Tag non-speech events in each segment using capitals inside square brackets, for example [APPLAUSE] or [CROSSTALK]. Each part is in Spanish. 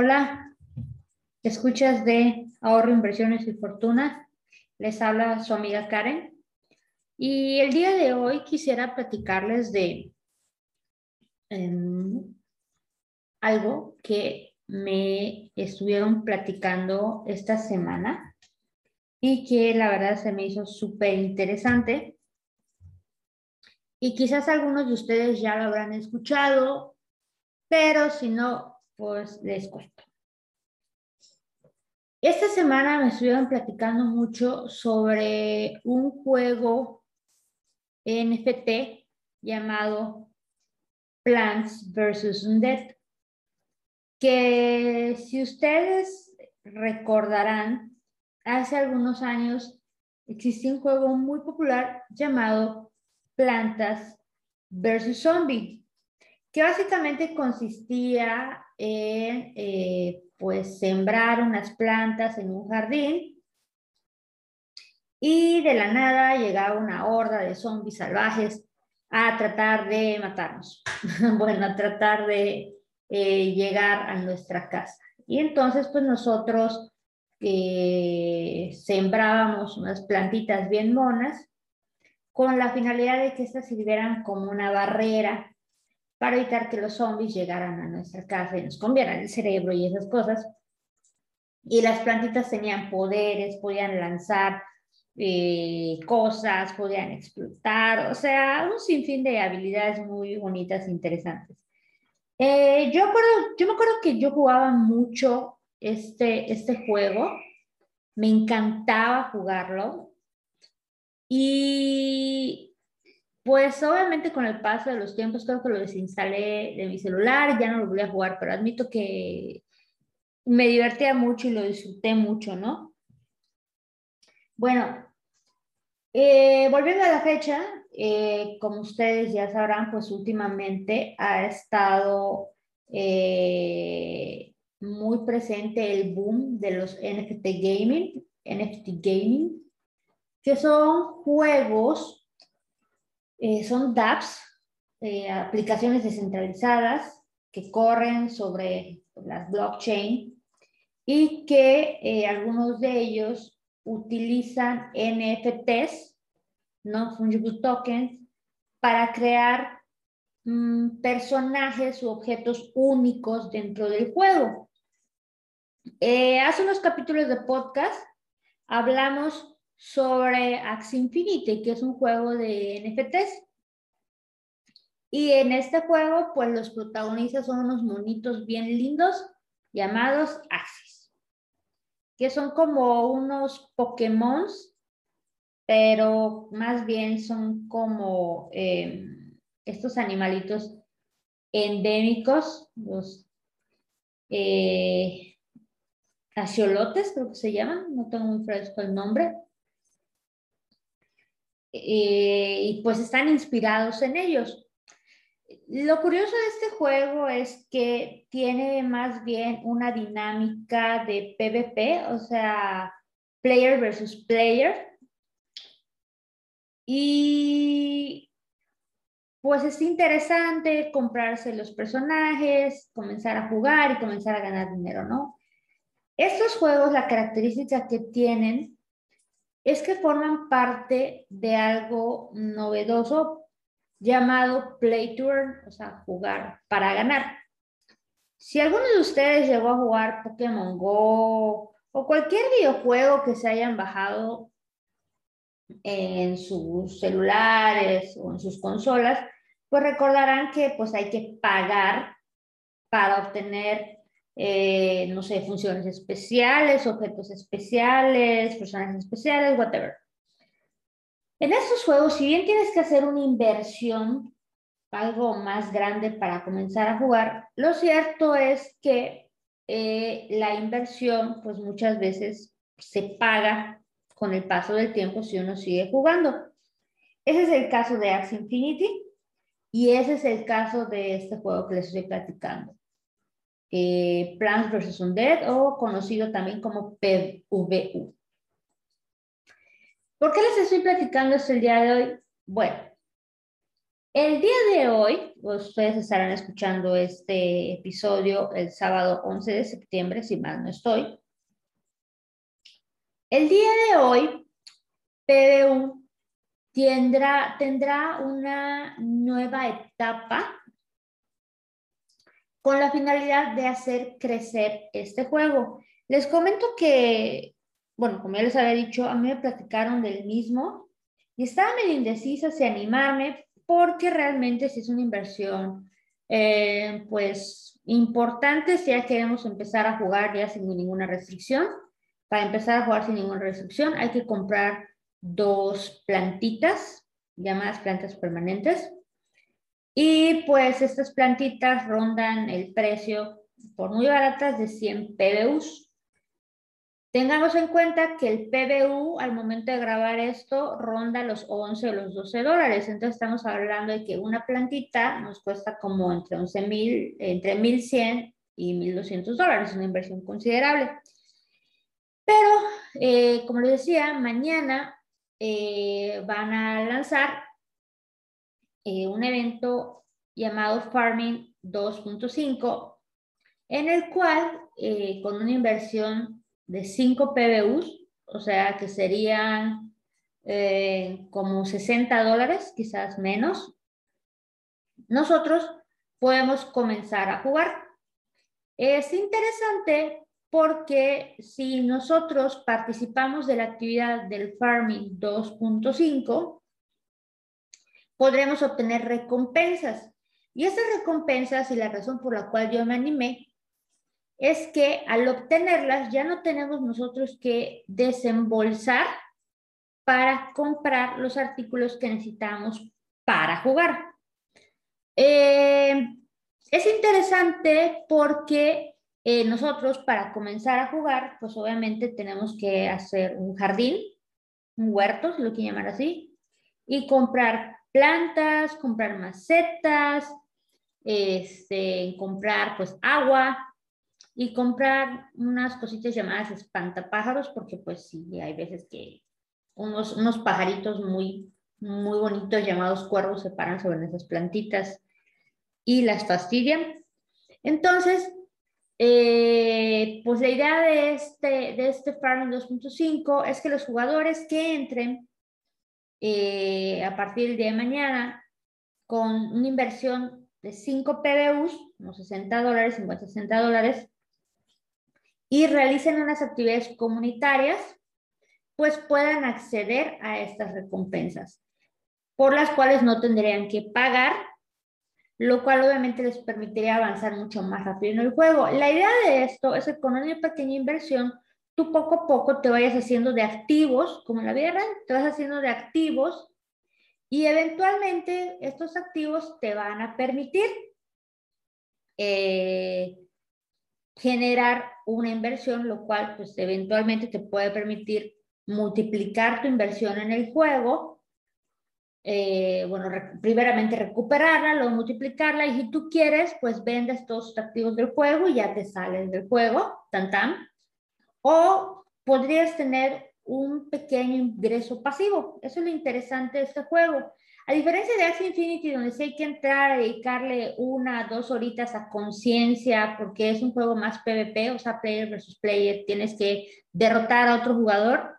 Hola, escuchas de Ahorro, Inversiones y Fortuna. Les habla su amiga Karen. Y el día de hoy quisiera platicarles de em, algo que me estuvieron platicando esta semana y que la verdad se me hizo súper interesante. Y quizás algunos de ustedes ya lo habrán escuchado, pero si no, pues les cuento. Esta semana me estuvieron platicando mucho sobre un juego NFT llamado Plants vs. Undead, que si ustedes recordarán, hace algunos años existía un juego muy popular llamado Plantas vs. Zombie, que básicamente consistía en eh, pues sembrar unas plantas en un jardín y de la nada llegaba una horda de zombies salvajes a tratar de matarnos, [LAUGHS] bueno, a tratar de eh, llegar a nuestra casa. Y entonces pues nosotros eh, sembrábamos unas plantitas bien monas con la finalidad de que estas sirvieran como una barrera para evitar que los zombies llegaran a nuestra casa y nos comieran el cerebro y esas cosas. Y las plantitas tenían poderes, podían lanzar eh, cosas, podían explotar, o sea, un sinfín de habilidades muy bonitas e interesantes. Eh, yo, yo me acuerdo que yo jugaba mucho este, este juego, me encantaba jugarlo y pues obviamente con el paso de los tiempos creo que lo desinstalé de mi celular, ya no lo volví a jugar, pero admito que me divertía mucho y lo disfruté mucho, ¿no? Bueno, eh, volviendo a la fecha, eh, como ustedes ya sabrán, pues últimamente ha estado eh, muy presente el boom de los NFT gaming, NFT gaming, que son juegos eh, son dApps, eh, aplicaciones descentralizadas que corren sobre las blockchain y que eh, algunos de ellos utilizan NFTs, no fungible tokens, para crear mm, personajes u objetos únicos dentro del juego. hace unos capítulos de podcast hablamos sobre Axie Infinity, que es un juego de NFTs. Y en este juego, pues los protagonistas son unos monitos bien lindos llamados Axies, que son como unos Pokémon, pero más bien son como em, estos animalitos endémicos, los eh, creo que se llaman, no tengo muy fresco el nombre, eh, y pues están inspirados en ellos. Lo curioso de este juego es que tiene más bien una dinámica de PvP, o sea, player versus player. Y pues es interesante comprarse los personajes, comenzar a jugar y comenzar a ganar dinero, ¿no? Estos juegos, la característica que tienen es que forman parte de algo novedoso llamado Play Tour, o sea, jugar para ganar. Si alguno de ustedes llegó a jugar Pokémon Go o cualquier videojuego que se hayan bajado en sus celulares o en sus consolas, pues recordarán que pues hay que pagar para obtener eh, no sé, funciones especiales, objetos especiales, personajes especiales, whatever. En estos juegos, si bien tienes que hacer una inversión, algo más grande para comenzar a jugar, lo cierto es que eh, la inversión, pues muchas veces se paga con el paso del tiempo si uno sigue jugando. Ese es el caso de Axie Infinity y ese es el caso de este juego que les estoy platicando eh, Plants vs. Undead o conocido también como PVU. ¿Por qué les estoy platicando esto el día de hoy? Bueno, El día de hoy, ustedes estarán escuchando este episodio el sábado 11 de septiembre, si mal no estoy. El día de hoy, PBU tendrá, tendrá una nueva etapa con la finalidad de hacer crecer este juego. Les comento que, bueno, como ya les había dicho, a mí me platicaron del mismo y estaba medio indecisa si animarme porque realmente si es una inversión, eh, pues importante si ya queremos empezar a jugar ya sin ninguna restricción. Para empezar a jugar sin ninguna restricción hay que comprar dos plantitas llamadas plantas permanentes. Y pues estas plantitas rondan el precio por muy baratas de 100 PBUs. Tengamos en cuenta que el PBU al momento de grabar esto ronda los 11 o los 12 dólares. Entonces estamos hablando de que una plantita nos cuesta como entre 11 mil, entre 1100 y 1200 dólares, una inversión considerable. Pero, eh, como les decía, mañana eh, van a lanzar eh, un evento llamado Farming 2.5, en el cual, con una inversión de 5 PBUs, o sea que serían eh, como 60 dólares, quizás menos, nosotros podemos comenzar a jugar. Es interesante porque si nosotros participamos de la actividad del Farming 2.5, podremos obtener recompensas. Y esas recompensas y la razón por la cual yo me animé es que al obtenerlas ya no tenemos nosotros que desembolsar para comprar los artículos que necesitamos para jugar. Eh, es interesante porque eh, nosotros para comenzar a jugar, pues obviamente tenemos que hacer un jardín, un huerto, si lo quieren llamar así, y comprar plantas, comprar macetas, este, comprar pues agua, y comprar unas cositas llamadas espantapájaros, porque pues sí, hay veces que unos, unos pajaritos muy, muy bonitos llamados cuervos se paran sobre esas plantitas y las fastidian. Entonces, eh, pues la idea de este, de este Farming 2.5 es que los jugadores que entren eh, a partir del día de mañana con una inversión de 5 PBUs, unos 60 dólares, 50, 60 dólares, y realicen unas actividades comunitarias, pues puedan acceder a estas recompensas, por las cuales no tendrían que pagar, lo cual obviamente les permitiría avanzar mucho más rápido en el juego. La idea de esto es que con una pequeña inversión, tú poco a poco te vayas haciendo de activos, como en la vida real, te vas haciendo de activos y eventualmente estos activos te van a permitir eh, generar una inversión, lo cual pues eventualmente te puede permitir multiplicar tu inversión en el juego, eh, bueno, primeramente recuperarla, luego multiplicarla y si tú quieres, pues vendes todos los activos del juego y ya te sales del juego, tan tan. O podrías tener un pequeño ingreso pasivo. Eso es lo interesante de este juego. A diferencia de Axie Infinity, donde sí hay que entrar a dedicarle una, dos horitas a conciencia, porque es un juego más PvP, o sea, player versus player, tienes que derrotar a otro jugador.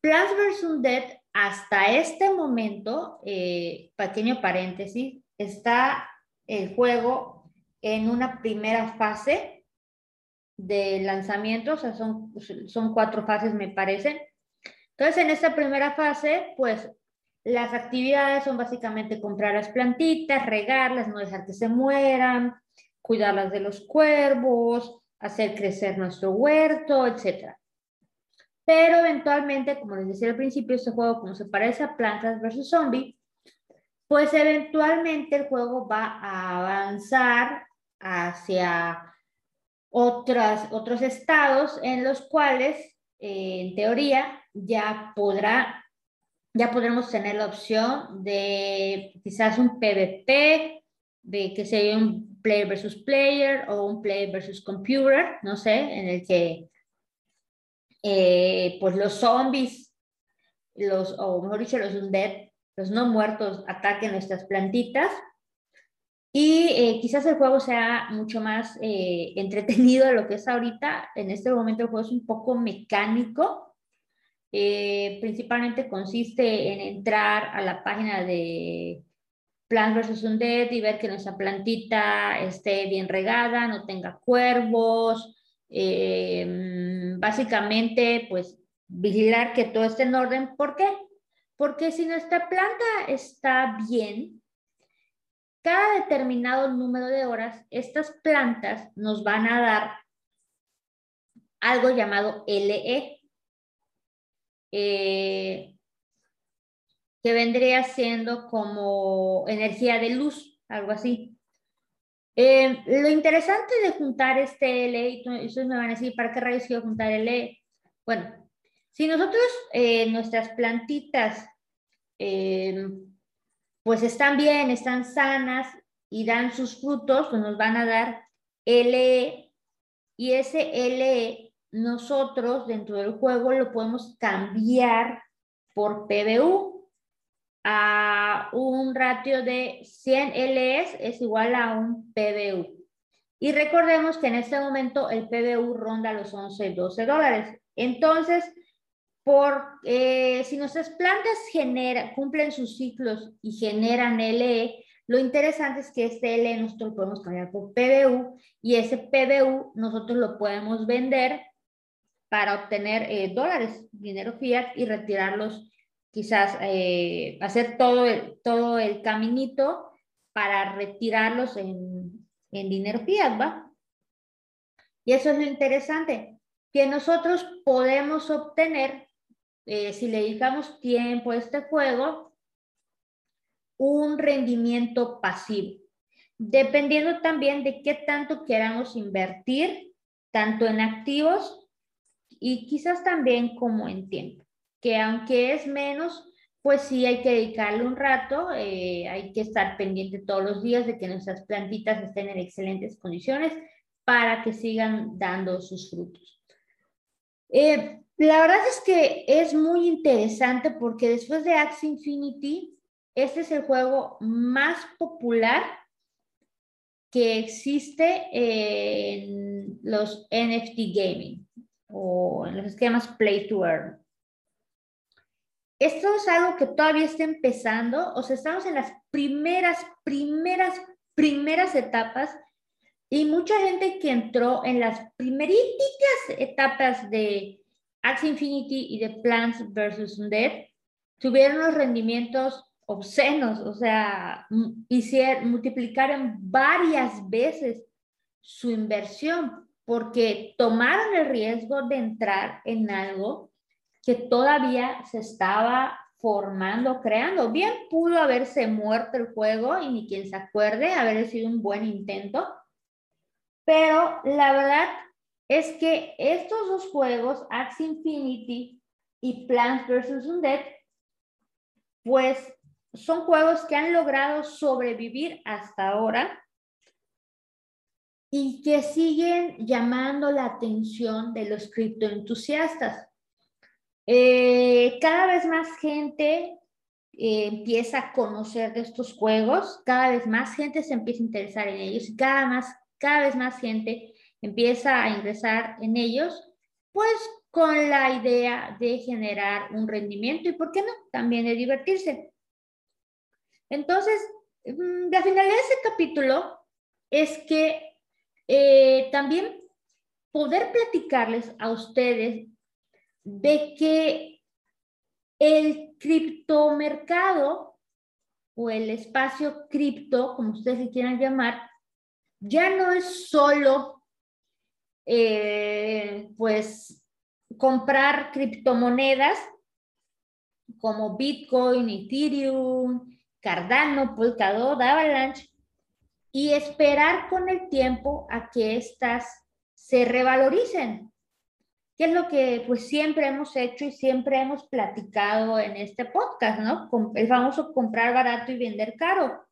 Plants vs. Dead, hasta este momento, eh, pequeño paréntesis, está el juego en una primera fase de lanzamiento, o sea, son, son cuatro fases, me parece. Entonces, en esta primera fase, pues las actividades son básicamente comprar las plantitas, regarlas, no dejar que se mueran, cuidarlas de los cuervos, hacer crecer nuestro huerto, etc. Pero eventualmente, como les decía al principio, este juego, como se parece a Plantas versus Zombie, pues eventualmente el juego va a avanzar hacia otras, otros estados en los cuales, eh, en teoría, ya podrá ya podremos tener la opción de quizás un PvP, de que sea un player versus player o un player versus computer, no sé, en el que eh, pues los zombies, los, o mejor dicho, los undead, los no muertos ataquen nuestras plantitas y eh, quizás el juego sea mucho más eh, entretenido de lo que es ahorita. En este momento el juego es un poco mecánico. Eh, principalmente consiste en entrar a la página de Plants vs. Undead y ver que nuestra plantita esté bien regada, no tenga cuervos. básicamente, pues vigilar que todo esté en orden. ¿Por qué? Porque si nuestra planta está bien, cada determinado número de horas, estas plantas nos van a dar algo llamado LE, eh, que vendría siendo como energía de luz, algo así. Eh, lo interesante de juntar este LE, y ustedes me van a decir, ¿para qué rayos quiero juntar LE? Bueno, si nosotros, eh, nuestras plantitas, pues están bien, están sanas y dan sus frutos, pues nos van a dar LE y ese LE nosotros dentro del juego lo podemos cambiar por PBU a un ratio de 100 LEs es igual a un PBU. Y recordemos que en este momento el PBU ronda los 11, 12 dólares. Entonces, por, eh, si nuestras plantas genera, cumplen sus ciclos y generan LE, lo interesante es que este LE nosotros lo podemos cambiar por PBU y ese PBU nosotros lo podemos vender para obtener eh, dólares, dinero fiat y retirarlos, quizás eh, hacer todo el, todo el caminito para retirarlos en, en dinero fiat, ¿va? Y eso es lo interesante, que nosotros podemos obtener eh, si le dedicamos tiempo a este juego, un rendimiento pasivo, dependiendo también de qué tanto queramos invertir, tanto en activos y quizás también como en tiempo, que aunque es menos, pues sí hay que dedicarle un rato, eh, hay que estar pendiente todos los días de que nuestras plantitas estén en excelentes condiciones para que sigan dando sus frutos. Eh, la verdad es que es muy interesante porque después de Axie Infinity, este es el juego más popular que existe en los NFT gaming o en los esquemas Play to Earn. Esto es algo que todavía está empezando, o sea, estamos en las primeras, primeras, primeras etapas y mucha gente que entró en las primeritas etapas de Axie Infinity y de Plants vs. Undead tuvieron los rendimientos obscenos, o sea, hicieron, multiplicaron varias veces su inversión porque tomaron el riesgo de entrar en algo que todavía se estaba formando, creando. Bien pudo haberse muerto el juego y ni quien se acuerde, haber sido un buen intento, pero la verdad es que estos dos juegos, Axie Infinity y Plants vs. Undead, pues son juegos que han logrado sobrevivir hasta ahora y que siguen llamando la atención de los criptoentusiastas. Eh, cada vez más gente eh, empieza a conocer de estos juegos, cada vez más gente se empieza a interesar en ellos cada, cada vez más gente empieza a ingresar en ellos, pues con la idea de generar un rendimiento y, ¿por qué no? También de divertirse. Entonces, mm, la finalidad de ese capítulo es que eh, también poder platicarles a ustedes de que el criptomercado o el espacio cripto, como ustedes quieran llamar, ya no es solo eh, pues comprar criptomonedas como Bitcoin, Ethereum, Cardano, Polkadot, Avalanche y esperar con el tiempo a que éstas se revaloricen, que es lo que pues siempre hemos hecho y siempre hemos platicado en este podcast, ¿no? El famoso comprar barato y vender caro.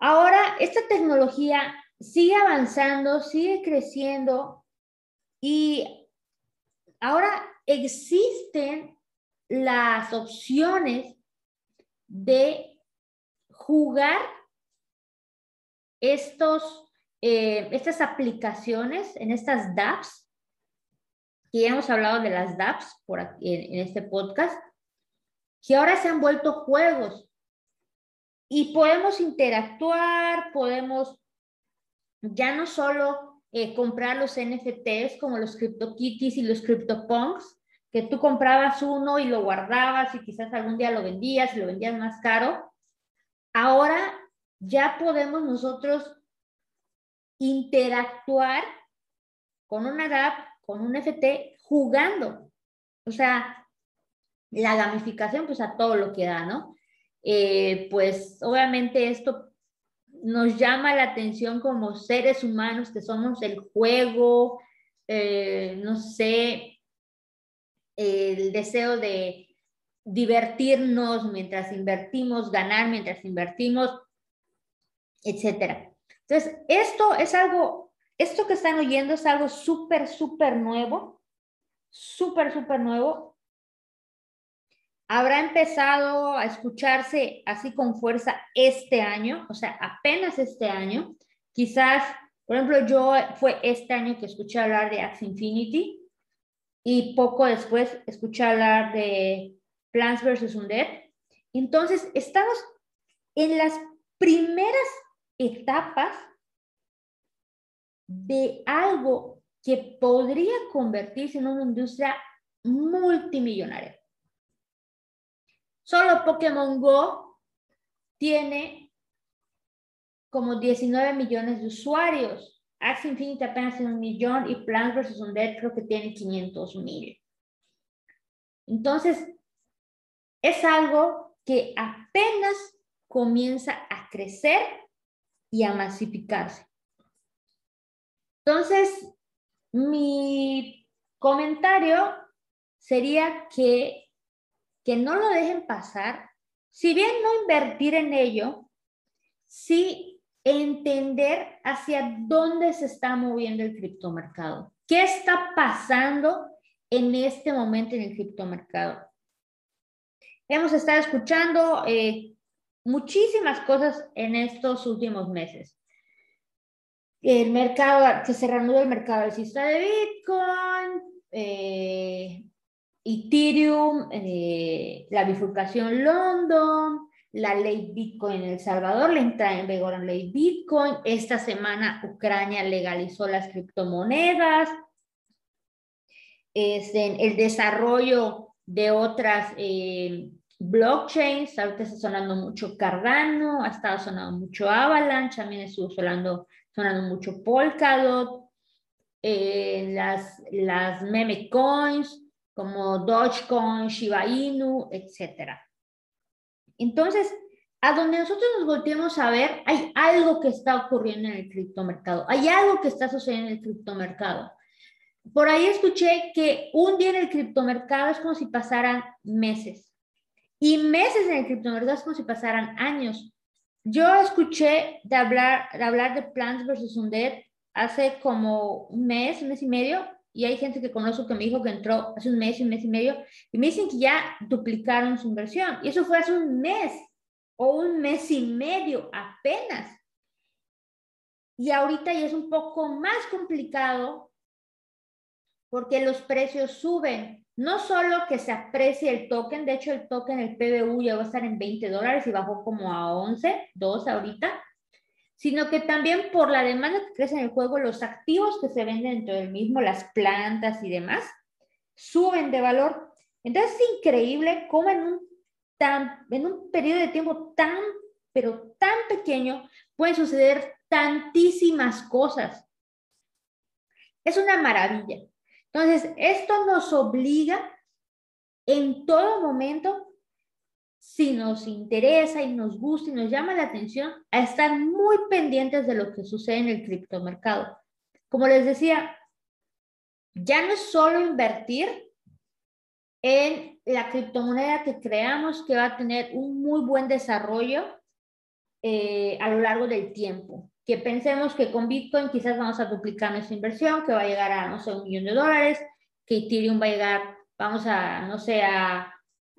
Ahora, esta tecnología sigue avanzando, sigue creciendo y ahora existen las opciones de jugar estos, eh, estas aplicaciones, en estas dApps, que ya hemos hablado de las dApps por aquí, en, en este podcast, que ahora se han vuelto juegos. Y podemos interactuar, podemos ya no solo eh, comprar los NFTs como los CryptoKitties y los CryptoPunks, que tú comprabas uno y lo guardabas y quizás algún día lo vendías y lo vendías más caro. Ahora ya podemos nosotros interactuar con una app, con un NFT, jugando. O sea, la gamificación, pues a todo lo que da, ¿no? Eh, pues obviamente esto nos llama la atención como seres humanos que somos el juego, eh, no sé, el deseo de divertirnos mientras invertimos, ganar mientras invertimos, etcétera. Entonces, esto es algo, esto que están oyendo es algo súper, súper nuevo, súper, súper nuevo habrá empezado a escucharse así con fuerza este año, o sea, apenas este año. Quizás, por ejemplo, yo fue este año que escuché hablar de Axie Infinity y poco después escuché hablar de Plants vs. Undead. Entonces, estamos en las primeras etapas de algo que podría convertirse en una industria multimillonaria. Solo Pokémon Go tiene como 19 millones de usuarios. Axie Infinity apenas tiene un millón y Plants vs. Undead creo que tiene 500 mil. Entonces, es algo que apenas comienza a crecer y a masificarse. Entonces, mi comentario sería que que no lo dejen pasar, si bien no invertir en ello, sí entender hacia dónde se está moviendo el criptomercado. ¿Qué está pasando en este momento en el criptomercado? Hemos estado escuchando eh, muchísimas cosas en estos últimos meses. El mercado, que se reanuda el mercado alcista de Bitcoin, eh, Ethereum, eh, la bifurcación London, la ley Bitcoin en El Salvador, la entrada en vigor en ley Bitcoin. Esta semana Ucrania legalizó las criptomonedas. El desarrollo de otras eh, blockchains, ahorita está sonando mucho Cardano, ha estado sonando mucho Avalanche, también estuvo sonando, sonando mucho Polkadot, eh, las, las meme coins, como Dogecoin, Shiba Inu, etc. Entonces, a donde nosotros nos volteemos a ver, hay algo que está ocurriendo en el criptomercado, hay algo que está sucediendo en el criptomercado. Por ahí escuché que un día en el criptomercado es como si pasaran meses y meses en el criptomercado es como si pasaran años. Yo escuché de hablar de, hablar de Plants versus Undead hace como un mes, un mes y medio, y hay gente que conozco que me dijo que entró hace un mes, un mes y medio, y me dicen que ya duplicaron su inversión. Y eso fue hace un mes o un mes y medio apenas. Y ahorita ya es un poco más complicado porque los precios suben. No solo que se aprecie el token, de hecho el token, el PBU ya va a estar en 20 dólares y bajó como a 11, 2 ahorita sino que también por la demanda que crece en el juego, los activos que se venden dentro del mismo, las plantas y demás, suben de valor. Entonces es increíble cómo en un, tan, en un periodo de tiempo tan, pero tan pequeño, pueden suceder tantísimas cosas. Es una maravilla. Entonces, esto nos obliga en todo momento si nos interesa y nos gusta y nos llama la atención, a estar muy pendientes de lo que sucede en el criptomercado. Como les decía, ya no es solo invertir en la criptomoneda que creamos que va a tener un muy buen desarrollo eh, a lo largo del tiempo. Que pensemos que con Bitcoin quizás vamos a duplicar nuestra inversión, que va a llegar a, no sé, un millón de dólares, que Ethereum va a llegar, vamos a, no sé, a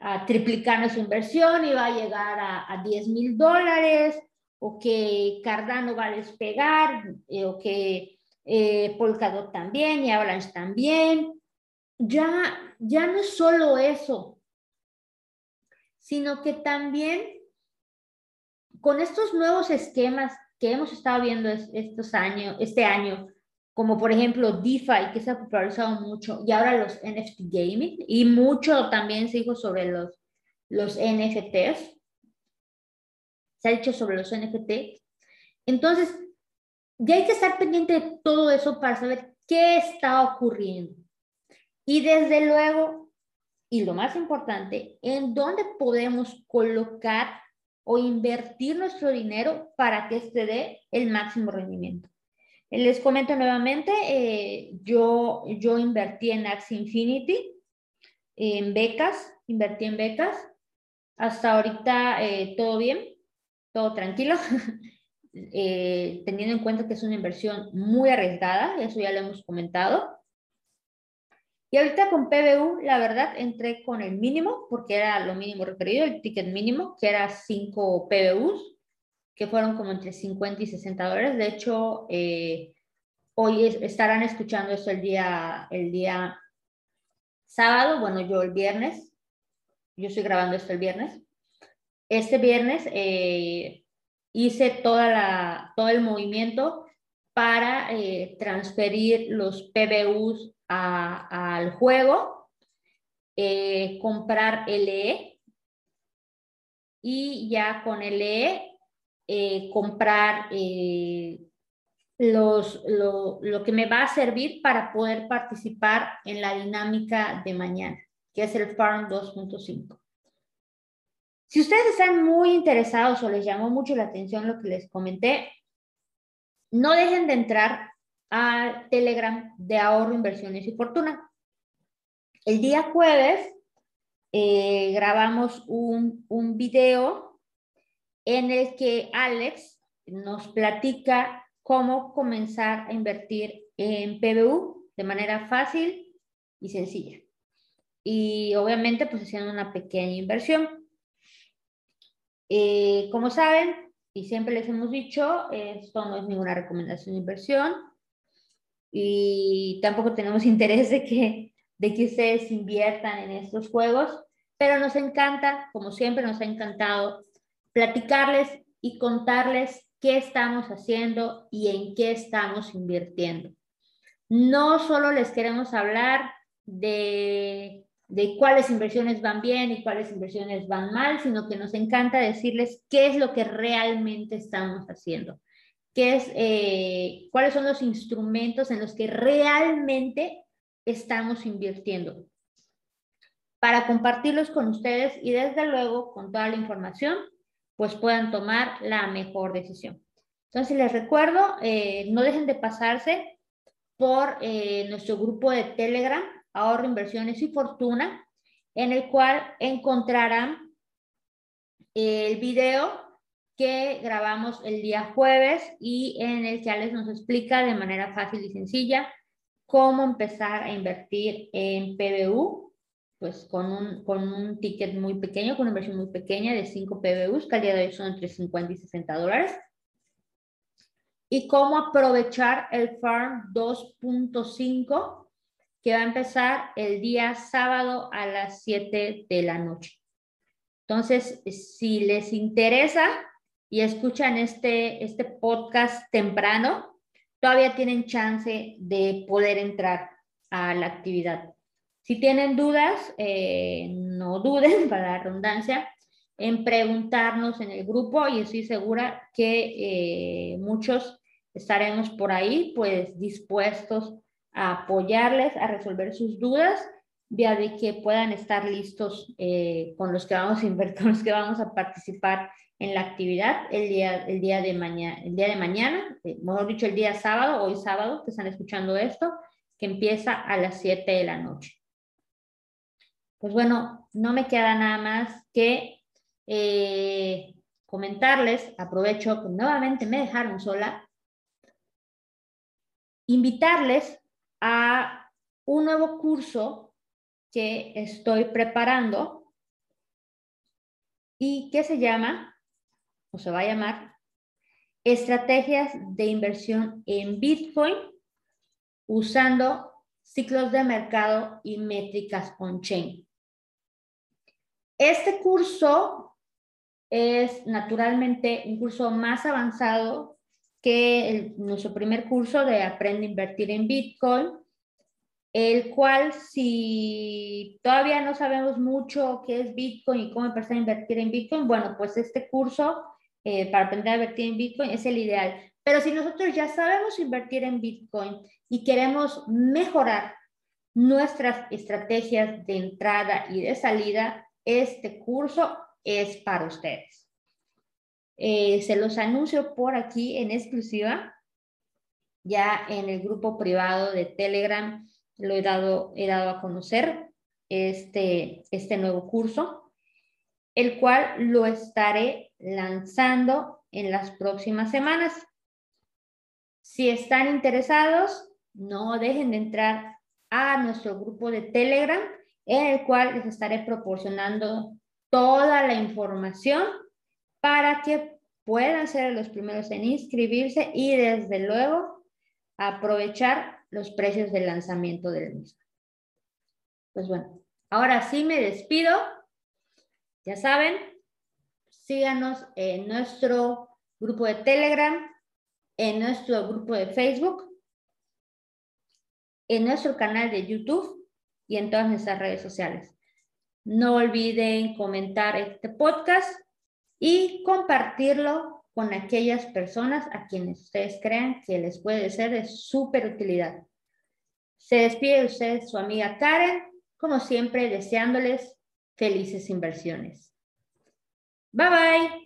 a triplicar nuestra inversión y va a llegar a, a 10 mil dólares o que Cardano va a despegar, eh, o que eh, Polkadot también y Avalanche también. Ya, ya no es solo eso, sino que también con estos nuevos esquemas que hemos estado viendo estos años, este año, como por ejemplo DeFi, que se ha popularizado mucho, y ahora los NFT gaming, y mucho también se dijo sobre los, los NFTs, se ha dicho sobre los NFT. Entonces, ya hay que estar pendiente de todo eso para saber qué está ocurriendo. Y desde luego, y lo más importante, en dónde podemos colocar o invertir nuestro dinero para que este dé el máximo rendimiento. Les comento nuevamente, eh, yo, yo invertí en Axie Infinity, en becas, invertí en becas. Hasta ahorita eh, todo bien, todo tranquilo, [LAUGHS] eh, teniendo en cuenta que es una inversión muy arriesgada, eso ya lo hemos comentado. Y ahorita con PBU, la verdad, entré con el mínimo, porque era lo mínimo requerido, el ticket mínimo, que era 5 PBUs, que fueron como entre 50 y 60 dólares. De hecho, eh, hoy estarán escuchando esto el día, el día sábado, bueno, yo el viernes, yo estoy grabando esto el viernes. Este viernes eh, hice toda la, todo el movimiento para eh, transferir los PBUs al juego, comprar LE y ya con LE eh, comprar los, lo, lo, que me va a servir para poder participar en la dinámica de mañana, que es el Farm 2.5. Si ustedes están muy interesados o les llamó mucho la atención lo que les comenté, no dejen de entrar al Telegram de ahorro, inversiones y fortuna. El día jueves eh, grabamos un, un video en el que Alex nos platica cómo comenzar a invertir en PBU de manera fácil y sencilla. Y obviamente pues haciendo una pequeña inversión. Eh, como saben, y siempre les hemos dicho, esto no es ninguna recomendación de inversión y tampoco tenemos [LAUGHS] interés de que, de que ustedes inviertan en estos juegos, pero nos encanta, como siempre nos ha encantado, platicarles y contarles qué estamos haciendo y en qué estamos invirtiendo. No solo les queremos hablar de de cuáles inversiones van bien y cuáles inversiones van mal, sino que nos encanta decirles qué es lo que realmente estamos haciendo, qué es, eh, cuáles son los instrumentos en los que realmente estamos invirtiendo para compartirlos con ustedes y desde luego con toda la información, pues puedan tomar la mejor decisión. Entonces les recuerdo, eh, no dejen de pasarse por eh, nuestro grupo de Telegram, ahorro, inversiones y fortuna, en el cual encontrarán el video que grabamos el día jueves y en el que Alex nos explica de manera fácil y sencilla cómo empezar a invertir en PBU, pues con un, con un ticket muy pequeño, con una inversión muy pequeña de 5 PBUs, que al día de hoy son entre 50 y 60 dólares. Y cómo aprovechar el Farm 2.5 que va a empezar el día sábado a las 7 de la noche. Entonces, si les interesa y escuchan este, este podcast temprano, todavía tienen chance de poder entrar a la actividad. Si tienen dudas, eh, no duden, [LAUGHS] para la redundancia, en preguntarnos en el grupo y estoy segura que eh, muchos estaremos por ahí, pues dispuestos a apoyarles a resolver sus dudas, vía de que puedan estar listos eh, con los que vamos a [LAUGHS] con los que vamos a participar en la actividad el día, el día, de, mañana, el día de mañana, eh, mejor dicho, el día sábado, hoy sábado, que están escuchando esto, que empieza a las 7 de la noche. Pues bueno, no me queda nada más que eh, comentarles, aprovecho que nuevamente me dejaron sola, invitarles a un nuevo curso que estoy preparando y que se llama, o se va a llamar, estrategias de inversión en Bitcoin usando ciclos de mercado y métricas on-chain. Este curso es naturalmente un curso más avanzado que nuestro primer curso de Aprende a invertir en Bitcoin, el cual si todavía no sabemos mucho qué es Bitcoin y cómo empezar a invertir en Bitcoin, bueno, pues este curso eh, para aprender a invertir en Bitcoin es el ideal. Pero si nosotros ya sabemos invertir en Bitcoin y queremos mejorar nuestras estrategias de entrada y de salida, este curso es para ustedes. Eh, se los anuncio por aquí en exclusiva, ya en el grupo privado de Telegram lo he dado, he dado a conocer este, este nuevo curso, el cual lo estaré lanzando en las próximas semanas. Si están interesados, no dejen de entrar a nuestro grupo de Telegram, en el cual les estaré proporcionando toda la información para que puedan ser los primeros en inscribirse y desde luego aprovechar los precios de lanzamiento del mismo. Pues bueno, ahora sí me despido. Ya saben, síganos en nuestro grupo de Telegram, en nuestro grupo de Facebook, en nuestro canal de YouTube y en todas nuestras redes sociales. No olviden comentar este podcast y compartirlo con aquellas personas a quienes ustedes crean que les puede ser de súper utilidad. Se despide de ustedes su amiga Karen, como siempre deseándoles felices inversiones. Bye bye.